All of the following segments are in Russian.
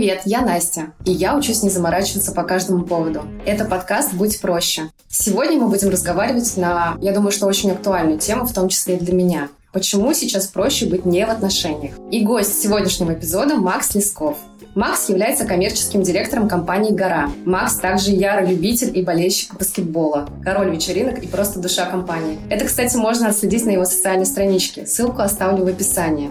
Привет, я Настя, и я учусь не заморачиваться по каждому поводу. Это подкаст «Будь проще». Сегодня мы будем разговаривать на, я думаю, что очень актуальную тему, в том числе и для меня. Почему сейчас проще быть не в отношениях? И гость сегодняшнего эпизода Макс Лесков. Макс является коммерческим директором компании «Гора». Макс также ярый любитель и болельщик баскетбола, король вечеринок и просто душа компании. Это, кстати, можно отследить на его социальной страничке. Ссылку оставлю в описании.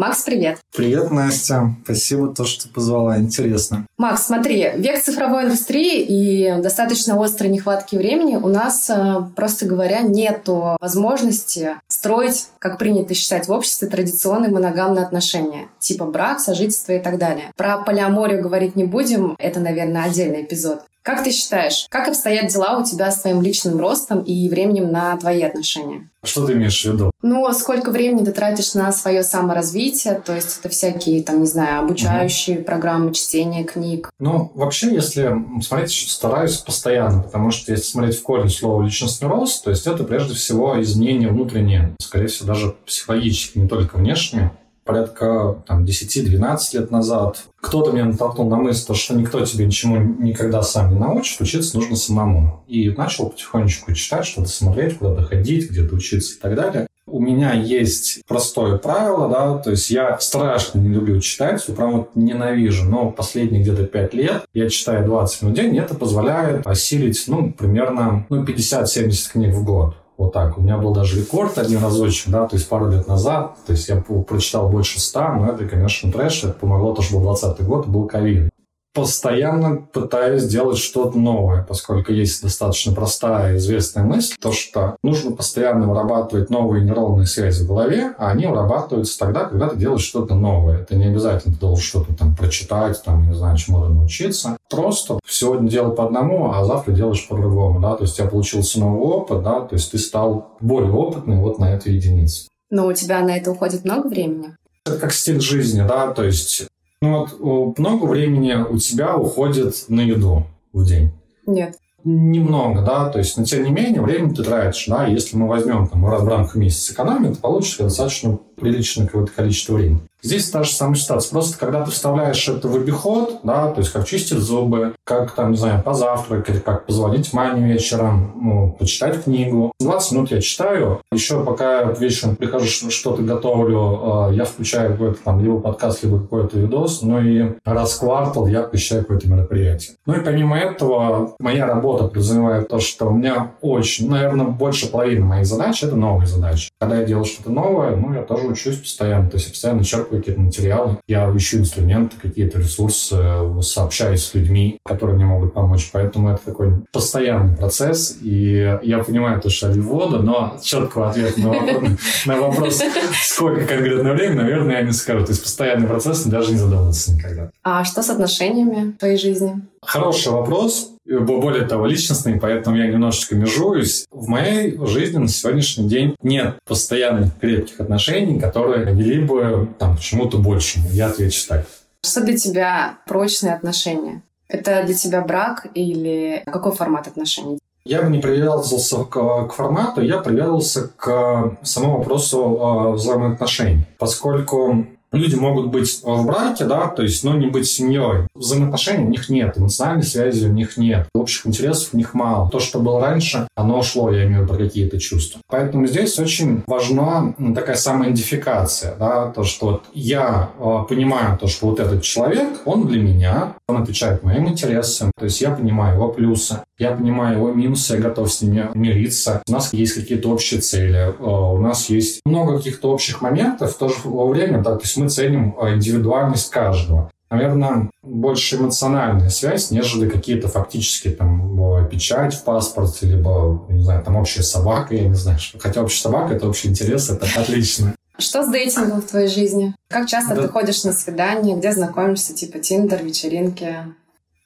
Макс, привет. Привет, Настя. Спасибо, то, что позвала. Интересно. Макс, смотри, век цифровой индустрии и достаточно острой нехватки времени у нас, э, просто говоря, нет возможности строить, как принято считать в обществе, традиционные моногамные отношения, типа брак, сожительство и так далее. Про полиаморию говорить не будем, это, наверное, отдельный эпизод. Как ты считаешь, как обстоят дела у тебя с твоим личным ростом и временем на твои отношения? Что ты имеешь в виду? Ну, сколько времени ты тратишь на свое саморазвитие, то есть это всякие, там, не знаю, обучающие угу. программы, чтения книг. Ну, вообще, если смотреть, стараюсь постоянно, потому что если смотреть в корень слова «личностный рост», то есть это прежде всего изменение внутреннее, скорее всего, даже психологически, не только внешнее порядка там, 10-12 лет назад. Кто-то меня натолкнул на мысль, что никто тебе ничему никогда сам не научит, учиться нужно самому. И начал потихонечку читать, что-то смотреть, куда-то ходить, где-то учиться и так далее. У меня есть простое правило, да, то есть я страшно не люблю читать, прям вот ненавижу, но последние где-то 5 лет я читаю 20 минут в день, и это позволяет осилить, ну, примерно ну, 50-70 книг в год. Вот так. У меня был даже рекорд один разочек, да, то есть пару лет назад. То есть я прочитал больше ста, но это, конечно, трэш. Это помогло, то, что был 20 год, был ковид постоянно пытаюсь делать что-то новое, поскольку есть достаточно простая известная мысль, то что нужно постоянно вырабатывать новые нейронные связи в голове, а они вырабатываются тогда, когда ты делаешь что-то новое. Это не обязательно ты должен что-то там прочитать, там, не знаю, чему-то научиться. Просто сегодня делай по одному, а завтра делаешь по-другому, да, то есть у тебя получился новый опыт, да, то есть ты стал более опытным вот на этой единице. Но у тебя на это уходит много времени? Это как стиль жизни, да, то есть ну вот много времени у тебя уходит на еду в день? Нет. Немного, да, то есть, но тем не менее, время ты тратишь, да, если мы возьмем там раз в рамках месяца экономию, то получится достаточно приличное какое-то количество времени. Здесь та же самая ситуация. Просто когда ты вставляешь это в обиход, да, то есть как чистить зубы, как там, не знаю, позавтракать, как позвонить маме вечером, ну, почитать книгу. 20 минут я читаю. Еще пока вечером прихожу, что-то готовлю, э, я включаю какой-то там либо подкаст, либо какой-то видос, ну и раз в квартал я посещаю какое-то мероприятие. Ну и помимо этого, моя работа подразумевает то, что у меня очень, наверное, больше половины моих задач — это новые задачи. Когда я делаю что-то новое, ну, я тоже учусь постоянно. То есть я постоянно черпаю какие-то материалы, я ищу инструменты, какие-то ресурсы, сообщаюсь с людьми, которые мне могут помочь. Поэтому это такой постоянный процесс. И я понимаю то, что вода, но четкого ответа на вопрос, на вопрос, сколько конкретно времени, наверное, я не скажу. То есть постоянный процесс, даже не задумываться никогда. А что с отношениями в твоей жизни? Хороший вопрос более того, личностный, поэтому я немножечко межуюсь. В моей жизни на сегодняшний день нет постоянных крепких отношений, которые вели бы там, к чему-то большему. Я отвечу так. Что для тебя прочные отношения? Это для тебя брак или какой формат отношений? Я бы не привязывался к, к формату, я привязывался к самому вопросу э, взаимоотношений, поскольку Люди могут быть в браке, да, то есть, но не быть семьей. Взаимоотношений у них нет, эмоциональной связи у них нет, общих интересов у них мало. То, что было раньше, оно ушло, я имею в виду какие-то чувства. Поэтому здесь очень важна такая самоидентификация, да, то, что вот я э, понимаю то, что вот этот человек, он для меня, он отвечает моим интересам, то есть я понимаю его плюсы, я понимаю его минусы, я готов с ними мириться. У нас есть какие-то общие цели, э, у нас есть много каких-то общих моментов, в то же время, да, то есть мы ценим э, индивидуальность каждого. Наверное, больше эмоциональная связь, нежели какие-то фактически там э, печать в паспорте, либо, не знаю, там общая собака, я не знаю. Хотя общая собака — это общий интерес, это отлично. Что с дейтингом в твоей жизни? Как часто да. ты ходишь на свидания, где знакомишься, типа Тиндер, вечеринки?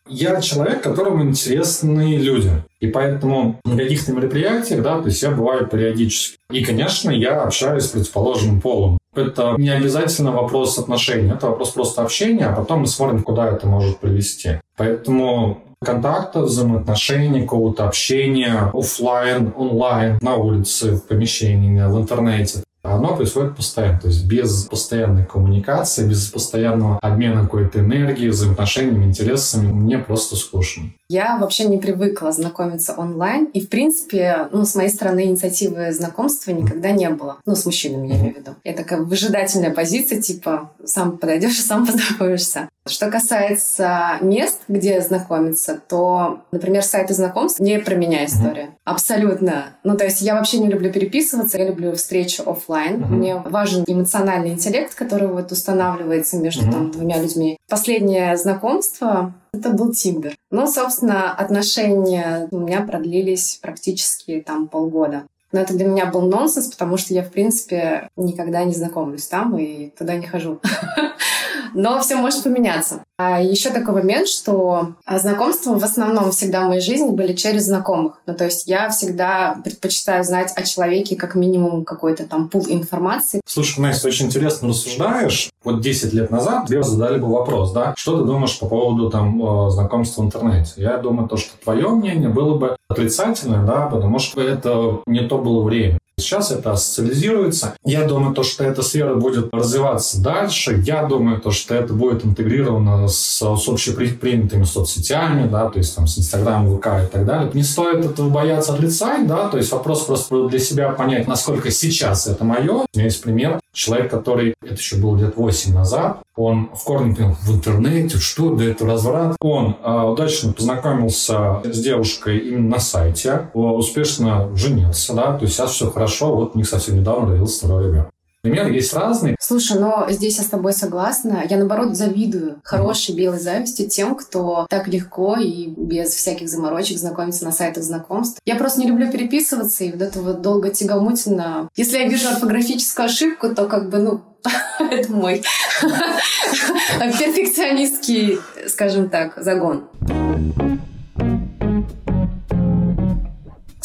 Я человек, которому интересны люди. И поэтому на каких-то мероприятиях, да, то есть я бываю периодически. И, конечно, я общаюсь с противоположным полом. Это не обязательно вопрос отношений, это вопрос просто общения, а потом мы смотрим, куда это может привести. Поэтому контакта, взаимоотношений, какого-то общения офлайн, онлайн, на улице, в помещении, в интернете оно происходит постоянно. То есть без постоянной коммуникации, без постоянного обмена какой-то энергией, взаимоотношениями, интересами мне просто скучно. Я вообще не привыкла знакомиться онлайн. И, в принципе, ну, с моей стороны инициативы знакомства никогда не было. Ну, с мужчинами, я имею в виду. Это такая выжидательная позиция, типа, сам подойдешь и сам познакомишься. Что касается мест, где знакомиться, то, например, сайты знакомств не про меня история. Mm-hmm. Абсолютно. Ну, то есть я вообще не люблю переписываться, я люблю встречу офлайн. Mm-hmm. Мне важен эмоциональный интеллект, который вот устанавливается между mm-hmm. там двумя людьми. Последнее знакомство это был Тиндер. Но, собственно, отношения у меня продлились практически там полгода. Но это для меня был нонсенс, потому что я, в принципе, никогда не знакомлюсь там и туда не хожу. Но все может поменяться. А еще такой момент, что знакомства в основном всегда в моей жизни были через знакомых. Ну, то есть я всегда предпочитаю знать о человеке как минимум какой-то там пул информации. Слушай, Настя, очень интересно рассуждаешь. Вот 10 лет назад тебе задали бы вопрос, да, что ты думаешь по поводу там э, знакомства в интернете? Я думаю, то, что твое мнение было бы отрицательное, да, потому что это не то было время. Сейчас это социализируется. Я думаю, то, что эта сфера будет развиваться дальше. Я думаю, то, что это будет интегрировано с, с общепринятыми соцсетями, да, то есть там с Инстаграм, ВК и так далее. Не стоит этого бояться отрицать, да, то есть вопрос просто для себя понять, насколько сейчас это мое. У меня есть пример. Человек, который, это еще было лет 8 назад, он в корне в интернете, что да это разврат. Он э, удачно познакомился с девушкой именно на сайте, успешно женился, да, то есть сейчас все хорошо, вот у них совсем недавно родился второй ребенок. Пример есть разные. Слушай, но здесь я с тобой согласна. Я, наоборот, завидую хорошей белой зависти тем, кто так легко и без всяких заморочек знакомится на сайтах знакомств. Я просто не люблю переписываться и вот это вот долго тягомутина. Если я вижу орфографическую ошибку, то как бы, ну, это мой перфекционистский, скажем так, загон.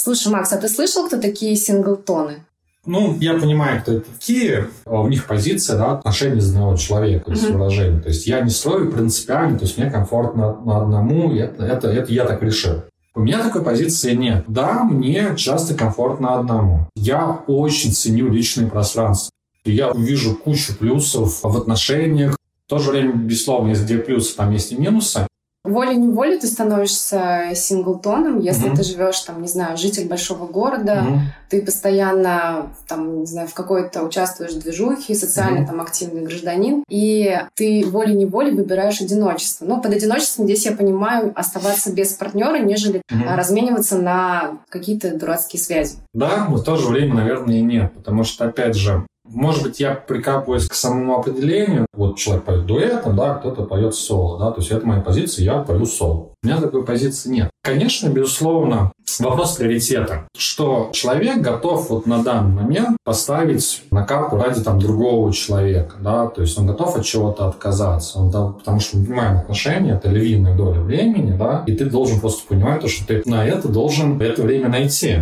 Слушай, Макс, а ты слышал, кто такие синглтоны? Ну, я понимаю, кто это такие. А у них позиция, да, отношения за одного человека, mm-hmm. выражение. То есть я не строю принципиально, то есть мне комфортно на одному, это, это, это я так решил. У меня такой позиции нет. Да, мне часто комфортно одному. Я очень ценю личное пространство. Я вижу кучу плюсов в отношениях. В то же время, безусловно, есть где плюсы, там есть и минусы волей-неволей ты становишься синглтоном, если mm-hmm. ты живешь, там, не знаю, житель большого города, mm-hmm. ты постоянно, там, не знаю, в какой-то участвуешь в движухе, социально mm-hmm. там активный гражданин, и ты волей-неволей выбираешь одиночество. Но под одиночеством здесь я понимаю оставаться без партнера, нежели mm-hmm. размениваться на какие-то дурацкие связи. Да, но в то же время, наверное, и нет, потому что, опять же, может быть, я прикапываюсь к самому определению. Вот человек поет дуэтом, да, кто-то поет соло, да, то есть это моя позиция, я пою соло. У меня такой позиции нет. Конечно, безусловно, вопрос приоритета. Что человек готов вот на данный момент поставить на карту ради там другого человека, да, то есть он готов от чего-то отказаться, он, да, потому что мы понимаем отношения, это львиная доля времени, да, и ты должен просто понимать, что ты на это должен это время найти.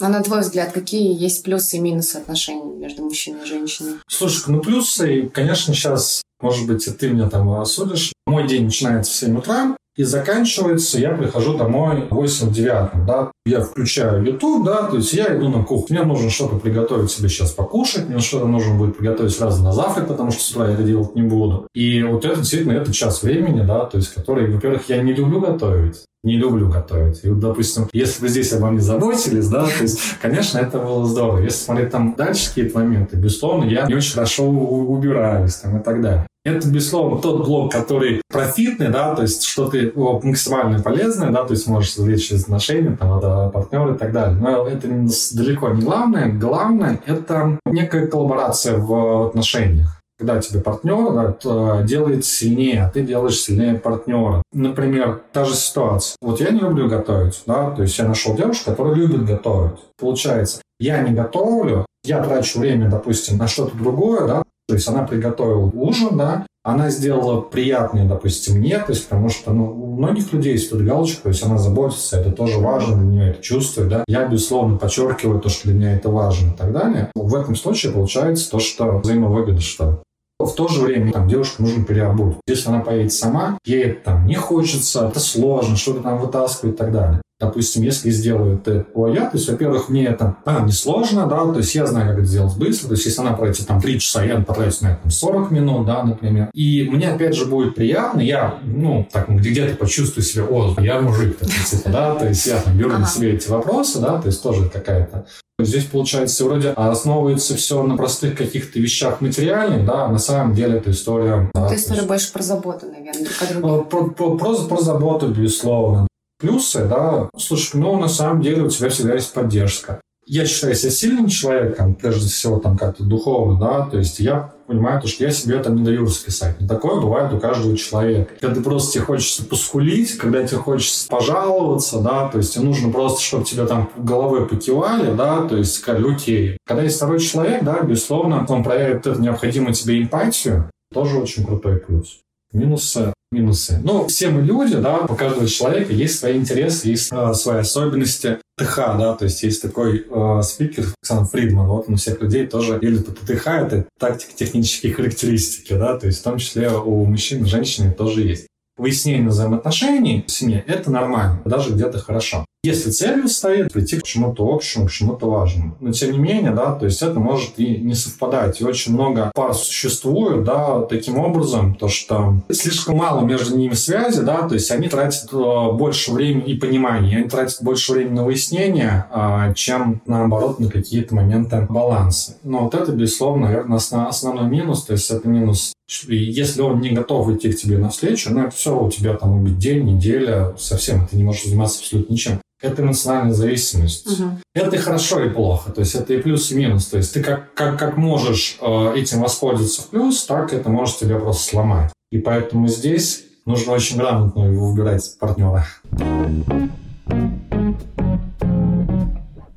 А на твой взгляд, какие есть плюсы и минусы отношений между мужчиной и женщиной? Слушай, ну плюсы, конечно, сейчас, может быть, и ты меня там осудишь. Мой день начинается в 7 утра, и заканчивается, я прихожу домой 8-9, да, я включаю YouTube, да, то есть я иду на кухню, мне нужно что-то приготовить себе сейчас покушать, мне что-то нужно будет приготовить сразу на завтрак, потому что с утра я это делать не буду. И вот это действительно это час времени, да, то есть который, во-первых, я не люблю готовить, не люблю готовить. И вот, допустим, если бы здесь обо мне заботились, да, то есть, конечно, это было здорово. Если смотреть там дальше какие-то моменты, безусловно, я не очень хорошо убираюсь там и так далее. Это, безусловно, тот блок, который профитный, да, то есть что ты максимально полезное, да, то есть можешь извлечь из отношений, там, от партнера и так далее. Но это далеко не главное. Главное — это некая коллаборация в отношениях когда тебе партнер да, делает сильнее, а ты делаешь сильнее партнера. Например, та же ситуация. Вот я не люблю готовить, да, то есть я нашел девушку, которая любит готовить. Получается, я не готовлю, я трачу время, допустим, на что-то другое, да, то есть она приготовила ужин, да, она сделала приятное, допустим, мне, то есть потому что ну, у многих людей есть тут галочка, то есть она заботится, это тоже важно, для нее это чувствует, да. Я, безусловно, подчеркиваю то, что для меня это важно и так далее. В этом случае получается то, что взаимовыгода, что В то же время там девушке нужно переработать. Если она поедет сама, ей там не хочется, это сложно, что-то там вытаскивать и так далее. Допустим, если сделают это я, то есть, во-первых, мне это а, несложно, да, то есть я знаю, как это сделать быстро, то есть если она пройтит там 3 часа, я потрачу на это 40 минут, да, например. И мне, опять же, будет приятно, я, ну, так, где-то почувствую себя, о, я мужик, так, типа, да, то есть я там беру на себе эти вопросы, да, то есть тоже какая-то Здесь, получается, вроде основывается все на простых каких-то вещах материальных, да, а на самом деле это история... Да, это история больше про заботу, наверное, друг Про, про, про, про заботу, безусловно. Плюсы, да, слушай, ну, на самом деле у тебя всегда есть поддержка. Я считаю себя сильным человеком, прежде всего, там, как-то духовно, да, то есть я понимаю, то, что я себе это не даю расписать. Но такое бывает у каждого человека. Когда ты просто тебе хочется поскулить, когда тебе хочется пожаловаться, да, то есть тебе нужно просто, чтобы тебе там головой покивали, да, то есть сказали, окей. Когда есть второй человек, да, безусловно, он проявит эту необходимую тебе эмпатию, тоже очень крутой плюс. Минусы минусы. Ну, все мы люди, да, у каждого человека есть свои интересы, есть э, свои особенности. ТХ, да, то есть есть такой э, спикер Александр Фридман, вот у всех людей тоже делит это ТХ, это тактико-технические характеристики, да, то есть в том числе у мужчин и женщин тоже есть. Выяснение взаимоотношений в семье – это нормально, даже где-то хорошо. Если целью стоит прийти к чему-то общему, к чему-то важному. Но тем не менее, да, то есть это может и не совпадать. И очень много пар существует, да, таким образом, то что слишком мало между ними связи, да, то есть они тратят э, больше времени и понимания, они тратят больше времени на выяснение, а, чем наоборот на какие-то моменты баланса. Но вот это, безусловно, наверное, основной минус, то есть это минус если он не готов идти к тебе навстречу, ну, это все у тебя там убить день, неделя, совсем ты не можешь заниматься абсолютно ничем это эмоциональная зависимость. Угу. Это и хорошо, и плохо. То есть это и плюс, и минус. То есть ты как, как, как можешь э, этим воспользоваться в плюс, так это может тебя просто сломать. И поэтому здесь нужно очень грамотно его выбирать партнера.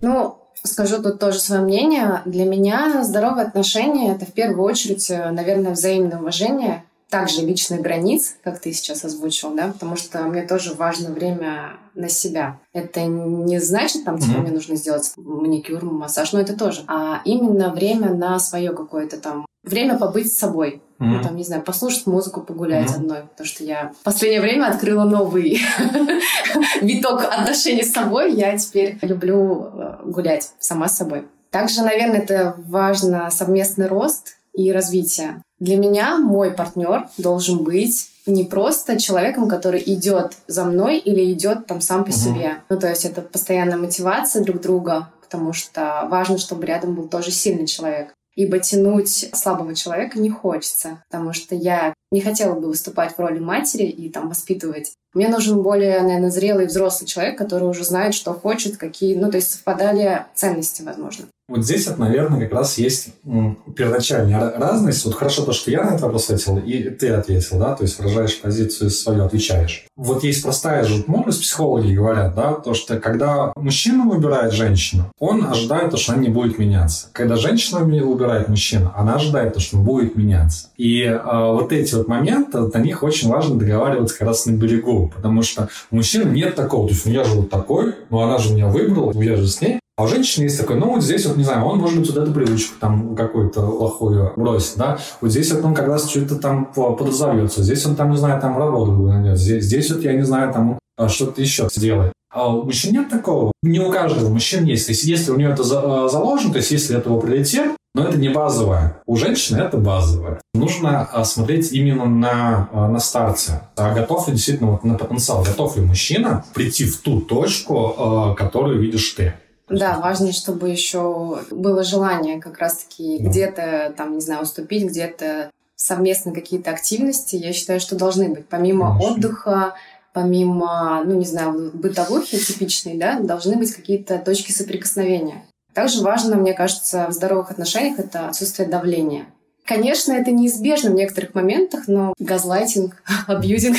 Ну, скажу тут тоже свое мнение. Для меня здоровые отношения — это в первую очередь, э, наверное, взаимное уважение также личных границ, как ты сейчас озвучил, да, потому что мне тоже важно время на себя. Это не значит, там, типа, mm-hmm. мне нужно сделать маникюр, массаж, но это тоже. А именно время на свое какое-то там время побыть с собой. Mm-hmm. Ну, там, не знаю, послушать музыку, погулять mm-hmm. одной. Потому что я в последнее время открыла новый виток отношений с собой. Я теперь люблю э, гулять сама с собой. Также, наверное, это важно совместный рост и развитие. Для меня мой партнер должен быть не просто человеком, который идет за мной или идет там сам по угу. себе. Ну, то есть это постоянная мотивация друг друга, потому что важно, чтобы рядом был тоже сильный человек. Ибо тянуть слабого человека не хочется, потому что я не хотела бы выступать в роли матери и там воспитывать. Мне нужен более, наверное, зрелый взрослый человек, который уже знает, что хочет, какие, ну, то есть совпадали ценности, возможно. Вот здесь вот, наверное, как раз есть первоначальная разность. Вот хорошо то, что я на этот вопрос ответил, и ты ответил, да, то есть выражаешь позицию свою, отвечаешь. Вот есть простая же мудрость, психологи говорят, да, то, что когда мужчина выбирает женщину, он ожидает, то, что она не будет меняться. Когда женщина выбирает мужчину, она ожидает, то, что он будет меняться. И э, вот эти вот моменты, вот, на них очень важно договариваться как раз на берегу, потому что у мужчин нет такого, то есть ну, я же вот такой, ну она же меня выбрала, я же с ней, а у женщины есть такой, ну вот здесь вот, не знаю, он, может быть, вот эту привычку там какую-то плохую бросит, да, вот здесь вот он как раз что-то там подразовьется, здесь он там, не знаю, там работу найдет, здесь, здесь вот, я не знаю, там а, что-то еще сделает. А у мужчин нет такого. Не у каждого мужчин есть. То есть, если у него это а, заложено, то есть, если это его приоритет, но это не базовое. У женщины это базовое. Нужно смотреть именно на, на старте. А готов ли действительно вот на потенциал? Готов ли мужчина прийти в ту точку, которую видишь ты? Да, важно, чтобы еще было желание как раз-таки да. где-то, там, не знаю, уступить, где-то совместно какие-то активности, я считаю, что должны быть. Помимо Конечно. отдыха, помимо, ну, не знаю, бытовухи типичной, да, должны быть какие-то точки соприкосновения. Также важно, мне кажется, в здоровых отношениях это отсутствие давления. Конечно, это неизбежно в некоторых моментах, но газлайтинг, абьюзинг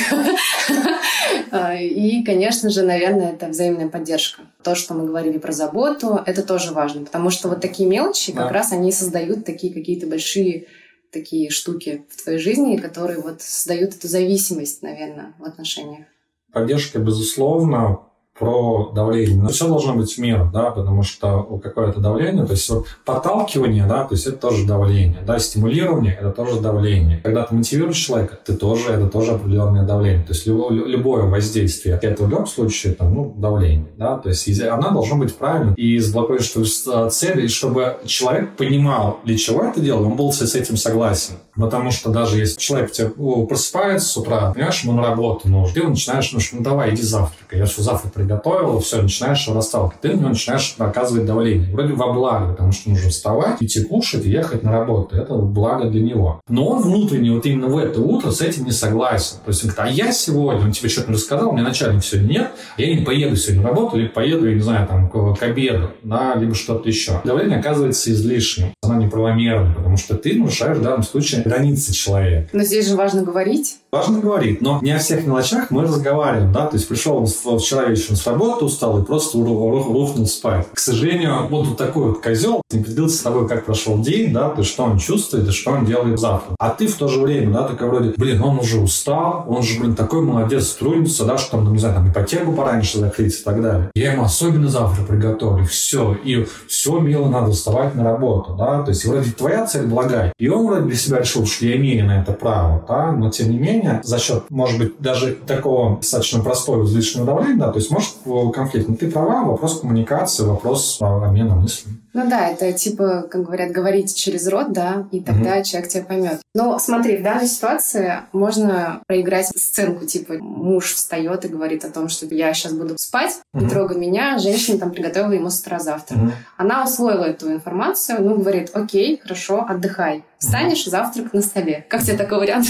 а, и, конечно же, наверное, это взаимная поддержка. То, что мы говорили про заботу, это тоже важно, потому что вот такие мелочи, как раз они создают такие какие-то большие такие штуки в твоей жизни, которые вот создают эту зависимость, наверное, в отношениях. Поддержка, безусловно, про давление. Но все должно быть в меру, да, потому что какое-то давление, то есть вот подталкивание, да, то есть это тоже давление, да, стимулирование – это тоже давление. Когда ты мотивируешь человека, ты тоже, это тоже определенное давление. То есть любое воздействие, это в любом случае, там, ну, давление, да, то есть она должна быть правильной и с благоприятной целью, и чтобы человек понимал, для чего это делал, он был с этим согласен. Потому что даже если человек тебе просыпается с утра, понимаешь, ему на работу нужно, ты начинаешь, ну, ну давай, иди завтракай, я все завтра приготовил, все, начинаешь его расталкивать. Ты на него начинаешь оказывать давление. Вроде во благо, потому что нужно вставать, идти кушать ехать на работу. Это благо для него. Но он внутренне вот именно в это утро с этим не согласен. То есть он говорит, а я сегодня, он тебе что-то рассказал, мне начальник сегодня нет, я не поеду сегодня на работу, или поеду, я не знаю, там, к, к обеду, да, либо что-то еще. Давление оказывается излишним. Оно неправомерно, потому что ты нарушаешь в данном случае границы человека. Но здесь же важно говорить. Важно говорить, но не о всех мелочах мы разговариваем, да, то есть пришел вчера вечером с работы устал и просто рухнул спать. К сожалению, вот, вот такой вот козел не поделился с тобой, как прошел день, да, то есть что он чувствует и что он делает завтра. А ты в то же время, да, такой вроде, блин, он уже устал, он же, блин, такой молодец, трудится, да, что там, ну, не знаю, там ипотеку пораньше закрыть и так далее. Я ему особенно завтра приготовлю, все, и все, мило, надо вставать на работу, да, то есть вроде твоя цель благая, и он вроде для себя решил, что я имею на это право, да, но тем не менее, за счет, может быть, даже такого достаточно простого излишнего давления, да, то есть может конфликт. Но ты права, вопрос коммуникации, вопрос обмена мыслями. Ну да, это типа, как говорят, говорить через рот, да, и тогда угу. человек тебя поймет. Но смотри, в данной ситуации можно проиграть сценку, типа муж встает и говорит о том, что я сейчас буду спать, угу. не трогай меня, женщина там приготовила ему с утра завтра. Угу. Она усвоила эту информацию, ну, говорит, окей, хорошо, отдыхай. Встанешь, завтрак на столе. Как тебе такой вариант?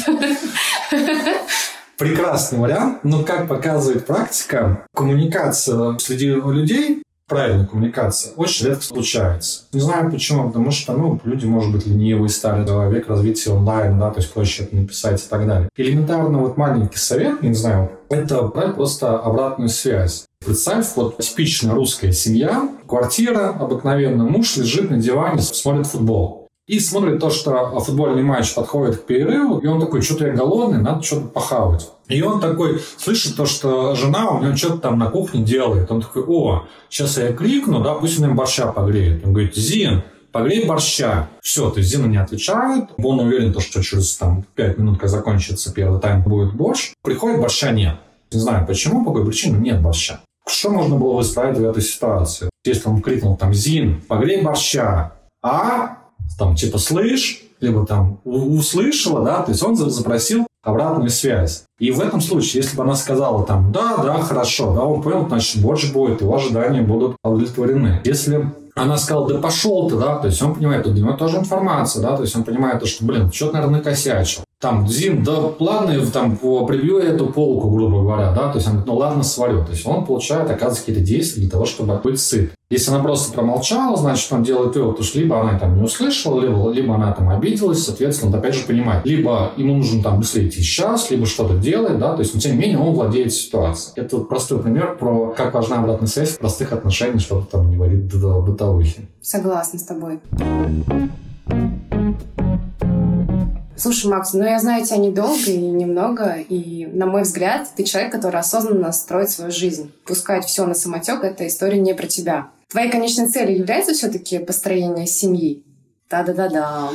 прекрасный вариант, но, как показывает практика, коммуникация среди людей правильная коммуникация очень редко случается. Не знаю почему, потому что ну, люди, может быть, ленивые стали, век развития онлайн, да, то есть проще это написать и так далее. Элементарно вот маленький совет, не знаю, это брать просто обратную связь. Представь, вот типичная русская семья, квартира, обыкновенно муж лежит на диване, смотрит футбол и смотрит то, что футбольный матч подходит к перерыву, и он такой, что-то я голодный, надо что-то похавать. И он такой слышит то, что жена у него что-то там на кухне делает. Он такой, о, сейчас я кликну, да, пусть он им борща погреет. Он говорит, Зин, погрей борща. Все, то есть Зина не отвечает. Он уверен, то, что через там, 5 минут, как закончится первый тайм, будет борщ. Приходит, борща нет. Не знаю почему, по какой причине, нет борща. Что можно было бы исправить в этой ситуации? Если он крикнул там, Зин, погрей борща, а там типа слышь, либо там услышала, да, то есть он запросил обратную связь. И в этом случае, если бы она сказала там, да, да, хорошо, да, он понял, значит, больше будет, его ожидания будут удовлетворены. Если она сказала, да пошел ты, да, то есть он понимает, что для него тоже информация, да, то есть он понимает, что, блин, что-то, наверное, накосячил. Там, Зин, да ладно, там, прибью эту полку, грубо говоря, да, то есть он ну ладно, свалю. То есть он получает, оказывается, какие-то действия для того, чтобы быть сыт. Если она просто промолчала, значит, он делает вывод, потому что либо она там не услышала, либо, либо она там обиделась, соответственно, он опять же понимает. Либо ему нужно там быстрее идти сейчас, либо что-то делать, да, то есть, но тем не менее, он владеет ситуацией. Это вот простой пример про как важна обратная связь в простых отношениях, чтобы там не говорить бытовухи. Согласна с тобой. Слушай, Макс, ну я знаю тебя недолго и немного, и, на мой взгляд, ты человек, который осознанно строит свою жизнь. Пускать все на самотек — это история не про тебя. Твоей конечной целью является все-таки построение семьи? Да-да-да-да.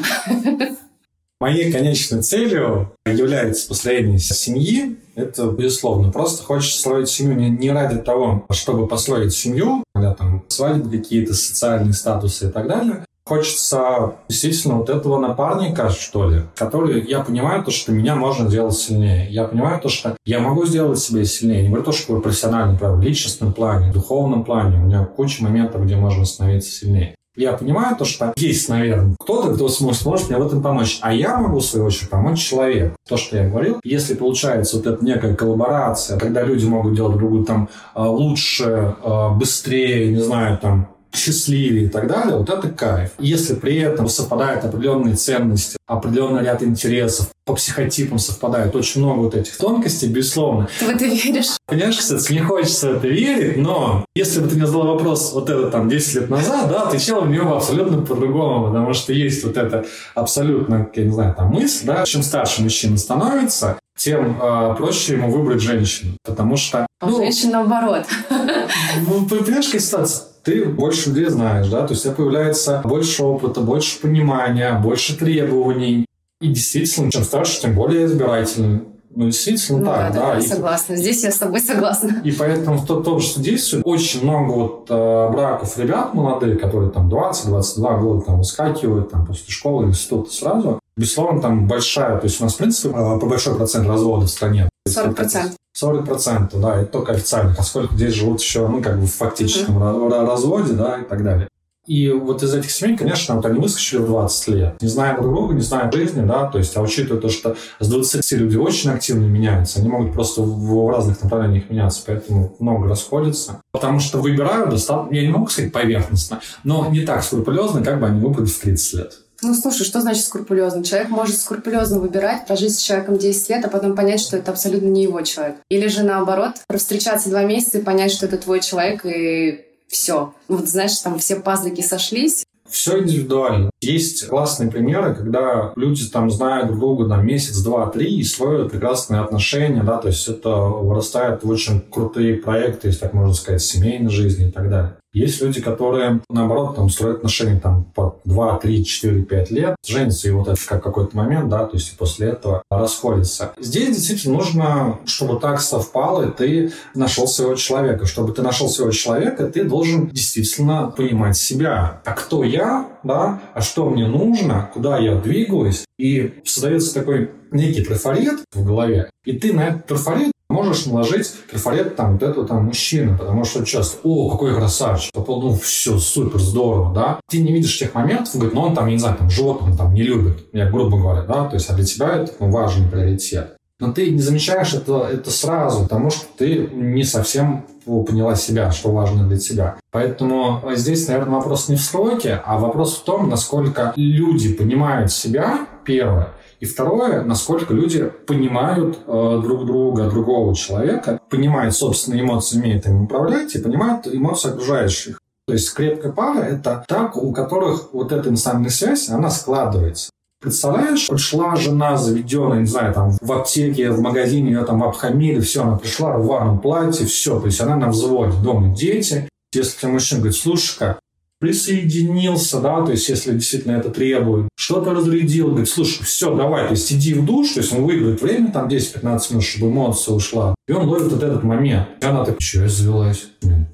Моей конечной целью является построение семьи. Это, безусловно, просто хочется строить семью не, не ради того, чтобы построить семью, когда там свадьбы какие-то, социальные статусы и так далее, Хочется действительно вот этого напарника, что ли, который, я понимаю то, что меня можно сделать сильнее. Я понимаю то, что я могу сделать себя сильнее. Не говорю то, что в профессиональном, в личностном плане, духовном плане. У меня куча моментов, где можно становиться сильнее. Я понимаю то, что есть, наверное, кто-то, кто сможет, мне в этом помочь. А я могу, в свою очередь, помочь человеку. То, что я говорил, если получается вот эта некая коллаборация, когда люди могут делать другую там а, лучше, а, быстрее, не знаю, там, счастливее и так далее, вот это кайф. Если при этом совпадают определенные ценности, определенный ряд интересов, по психотипам совпадает очень много вот этих тонкостей, безусловно. Ты в это веришь? Понимаешь, кстати, мне хочется в это верить, но если бы ты мне задал вопрос вот это там 10 лет назад, да, отвечал в него абсолютно по-другому, потому что есть вот это абсолютно, я не знаю, там мысль, да, чем старше мужчина становится, тем э, проще ему выбрать женщину, потому что... А ну, женщин наоборот. Ну, понимаешь, какая ситуация? Ты больше людей знаешь, да, то есть у тебя появляется больше опыта, больше понимания, больше требований. И действительно, чем старше, тем более избирательный. Ну, действительно ну, так, да. да, да. И, согласна. Здесь я с тобой согласна. И поэтому в том, что действует, очень много вот э, браков ребят молодых, которые там 20-22 года там выскакивают там после школы, института сразу. Безусловно, там большая, то есть у нас, в принципе, э, по большой процент разводов в стране. 40%. 40 процентов, да, это только официальных, а сколько здесь живут еще, ну, как бы в фактическом mm-hmm. разводе, да, и так далее. И вот из этих семей, конечно, вот они выскочили в 20 лет, не зная друг друга, не зная жизни, да, то есть, а учитывая то, что с 20 люди очень активно меняются, они могут просто в, в разных направлениях меняться, поэтому много расходятся. Потому что выбирают достаточно, я не могу сказать поверхностно, но не так скрупулезно, как бы они выбрали в 30 лет. Ну, слушай, что значит скрупулезно? Человек может скрупулезно выбирать, прожить с человеком 10 лет, а потом понять, что это абсолютно не его человек. Или же наоборот, встречаться два месяца и понять, что это твой человек, и все. Вот знаешь, там все пазлики сошлись, все индивидуально. Есть классные примеры, когда люди там знают друг друга на месяц, два, три и строят прекрасные отношения, да, то есть это вырастает в очень крутые проекты, если так можно сказать, семейной жизни и так далее. Есть люди, которые, наоборот, там, строят отношения там, по 2, 3, 4, 5 лет, женятся, и вот это как какой-то момент, да, то есть и после этого расходятся. Здесь действительно нужно, чтобы так совпало, и ты нашел своего человека. Чтобы ты нашел своего человека, ты должен действительно понимать себя. А кто я, да, а что мне нужно, куда я двигаюсь, и создается такой некий трафарет в голове, и ты на этот трафарет можешь наложить трафарет там вот этого там мужчины, потому что часто, о, какой красавчик, ну, все, супер, здорово, да. Ты не видишь тех моментов, говорит, ну, он там, не знаю, там, животных там не любит, я грубо говоря, да, то есть, а для тебя это ну, важный приоритет. Но ты не замечаешь это, это сразу, потому что ты не совсем поняла себя, что важно для тебя. Поэтому здесь, наверное, вопрос не в сроке, а вопрос в том, насколько люди понимают себя, первое, и второе, насколько люди понимают э, друг друга, другого человека, понимают собственные эмоции, умеют им управлять и понимают эмоции окружающих. То есть крепкая пара – это та, у которых вот эта эмоциональная связь, она складывается. Представляешь, пришла жена заведенная, не знаю, там, в аптеке, в магазине, ее там обхамили, все, она пришла в ванном платье, все, то есть она на взводе, дома дети. Если мужчина говорит, слушай-ка, присоединился, да, то есть если действительно это требует, что-то разрядил, говорит, слушай, все, давай, то есть иди в душ, то есть он выиграет время, там 10-15 минут, чтобы эмоция ушла. И он ловит вот этот момент. И она так, что я завелась?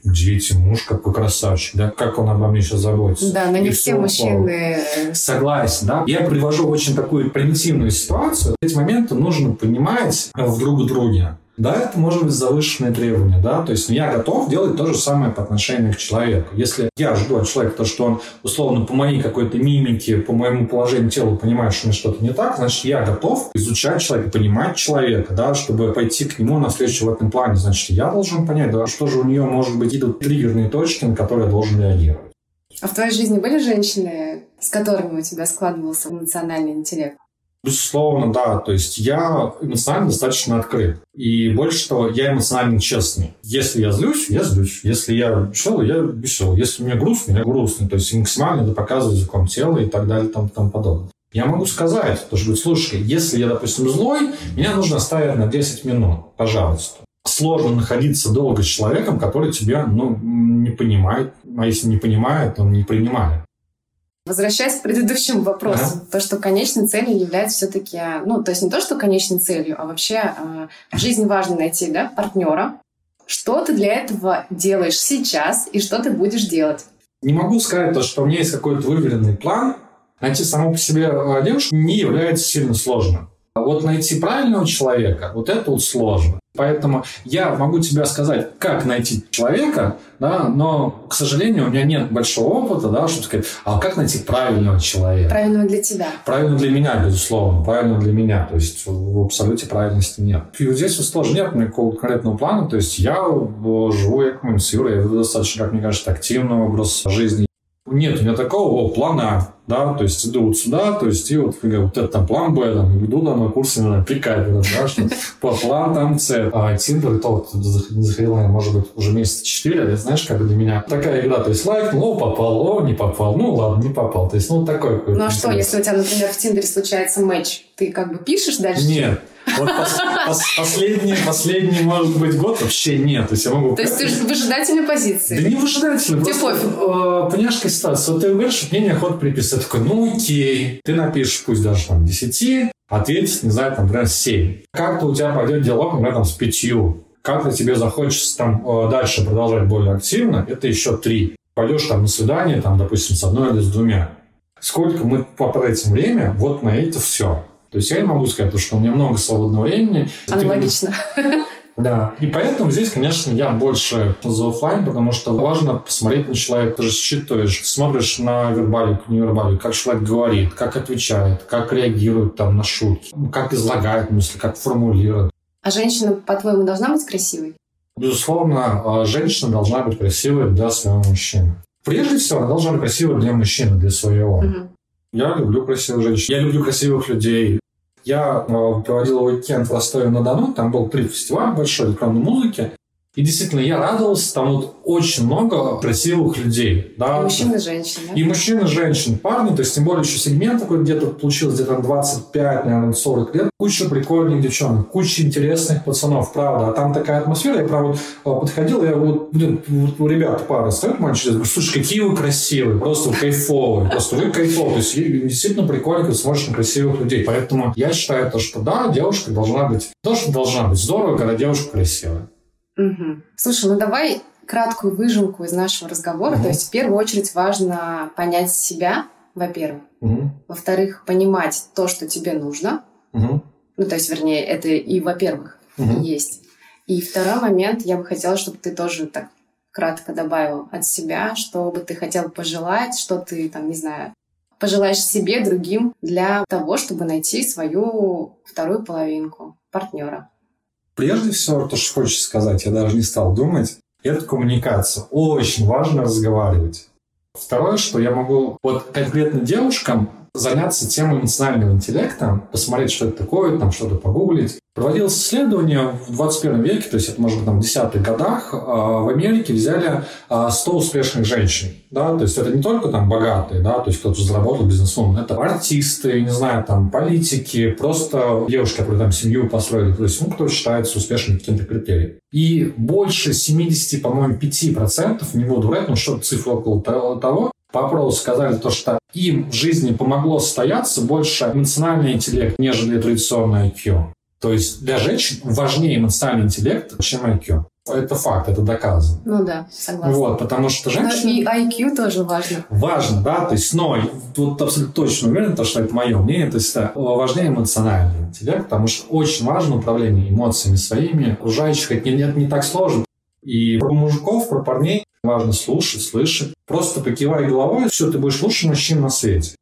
Дети, муж какой красавчик, да, как он обо мне сейчас заботится. Да, но не все мужчины... Согласен, да. Я привожу очень такую примитивную ситуацию. Эти моменты нужно понимать в друг друге. Да, это может быть завышенные требования, да, то есть я готов делать то же самое по отношению к человеку. Если я жду от человека то, что он, условно, по моей какой-то мимике, по моему положению тела понимает, что у меня что-то не так, значит, я готов изучать человека, понимать человека, да, чтобы пойти к нему на встречу в этом плане. Значит, я должен понять, да, что же у нее может быть идут триггерные точки, на которые я должен реагировать. А в твоей жизни были женщины, с которыми у тебя складывался эмоциональный интеллект? Безусловно, да. То есть я эмоционально достаточно открыт. И больше того, я эмоционально честный. Если я злюсь, я злюсь. Если я веселый, я веселый. Если мне грустно, я грустный. То есть максимально это показываю языком тела и так далее, там, там подобное. Я могу сказать, то что, слушай, если я, допустим, злой, меня нужно оставить на 10 минут, пожалуйста. Сложно находиться долго с человеком, который тебя, ну, не понимает. А если не понимает, он не принимает. Возвращаясь к предыдущему вопросу, ага. то, что конечной целью является все-таки, ну, то есть не то, что конечной целью, а вообще э, в жизни важно найти, да, партнера. Что ты для этого делаешь сейчас и что ты будешь делать? Не могу сказать то, что у меня есть какой-то выверенный план. Найти саму по себе э, девушку не является сильно сложным. А вот найти правильного человека, вот это вот сложно. Поэтому я могу тебе сказать, как найти человека, да, но, к сожалению, у меня нет большого опыта, да, чтобы сказать, а как найти правильного человека? Правильного для тебя. Правильно для меня, безусловно, правильно для меня. То есть в абсолюте правильности нет. И вот здесь вот сложно, нет никакого конкретного плана. То есть я живу, я Юрой, я веду достаточно, как мне кажется, активный образ жизни. Нет у меня такого плана да, то есть иду вот сюда, то есть и вот, вот это там план Б, там, иду там на курсы на прикайф, да, что по план там С. А Тиндер, то вот не заходил, может быть, уже месяца четыре, а знаешь, как для меня такая игра, то есть лайк, ну, попал, о, не попал, ну, ладно, не попал, то есть, ну, такой Ну, а что, если у тебя, например, в Тиндере случается матч, ты как бы пишешь дальше? Нет, вот пос, пос, последний, последний, может быть, год вообще нет. То есть я могу... То есть ты в выжидательной позиции? Да не выжидательной. Тебе пофиг. Э, понимаешь, какая ситуация? Вот ты говоришь, мне неохота приписать такой, ну окей, ты напишешь пусть даже там 10, ответить, не знаю, там, например, 7. Как-то у тебя пойдет диалог, например, там, с пятью. Как-то тебе захочется там э, дальше продолжать более активно, это еще три. Пойдешь там на свидание, там, допустим, с одной или с двумя. Сколько мы потратим время вот на это все. То есть я не могу сказать, что у меня много свободного времени. Аналогично. Да, и поэтому здесь, конечно, я больше за офлайн, потому что важно посмотреть на человека, ты же считываешь, смотришь на вербалику, не вербалику, как человек говорит, как отвечает, как реагирует там на шутки, как излагает мысли, как формулирует. А женщина, по-твоему, должна быть красивой? Безусловно, а, женщина должна быть красивой для своего мужчины. Прежде всего, она должна быть красивой для мужчины, для своего. Угу. Я люблю красивых женщин. Я люблю красивых людей. Я э, проводил уикенд в Ростове-на-Дону, там был три фестиваля большой электронной музыки. И действительно, я радовался, там вот очень много красивых людей. Да? И мужчин, и женщин, да? И мужчин, и женщин, парни, то есть тем более еще сегмент такой где-то получился где-то 25, наверное, 40 лет. Куча прикольных девчонок, куча интересных пацанов, правда. А там такая атмосфера, я правда подходил, я вот, блин, вот у ребят пара стоит мальчик, говорю, слушай, какие вы красивые, просто кайфовые, просто вы кайфовые. То есть действительно прикольно, когда смотришь на красивых людей. Поэтому я считаю то, что да, девушка должна быть, то, что должна быть здорово, когда девушка красивая. Угу. Слушай, ну давай краткую выжимку из нашего разговора. Угу. То есть в первую очередь важно понять себя, во-первых. Угу. Во-вторых, понимать то, что тебе нужно. Угу. Ну, то есть, вернее, это и во-первых угу. есть. И второй момент, я бы хотела, чтобы ты тоже так кратко добавил от себя, что бы ты хотел пожелать, что ты, там, не знаю, пожелаешь себе, другим для того, чтобы найти свою вторую половинку партнера. Прежде всего, то, что хочется сказать, я даже не стал думать, это коммуникация. Очень важно разговаривать. Второе, что я могу вот конкретно девушкам заняться темой эмоционального интеллекта, посмотреть, что это такое, там что-то погуглить. Проводилось исследование в 21 веке, то есть это, может быть, там, в десятых годах, а, в Америке взяли 100 а, успешных женщин. Да? То есть это не только там богатые, да, то есть кто-то заработал бизнесмен, это артисты, не знаю, там, политики, просто девушки, которые там семью построили, то есть, ну, кто считается успешным каким-то критерием. И больше 70, по-моему, 5%, не буду врать, но что-то цифры около того, по опросу сказали то, что им в жизни помогло состояться больше эмоциональный интеллект, нежели традиционный IQ. То есть для женщин важнее эмоциональный интеллект, чем IQ. Это факт, это доказано. Ну да, согласна. Вот, потому что женщина... Но и IQ тоже важно. Важно, да, то есть, но тут абсолютно точно уверен, то, что это мое мнение, то есть это важнее эмоциональный интеллект, потому что очень важно управление эмоциями своими окружающих. Это не, это не так сложно. И про мужиков, про парней важно слушать, слышать. Просто покивай головой, все, ты будешь лучше мужчин на свете.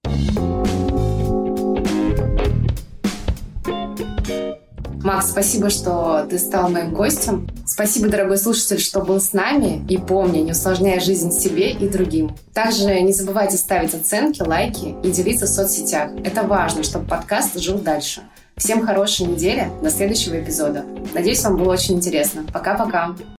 Макс, спасибо, что ты стал моим гостем. Спасибо, дорогой слушатель, что был с нами. И помни, не усложняя жизнь себе и другим. Также не забывайте ставить оценки, лайки и делиться в соцсетях. Это важно, чтобы подкаст жил дальше. Всем хорошей недели. До следующего эпизода. Надеюсь, вам было очень интересно. Пока-пока.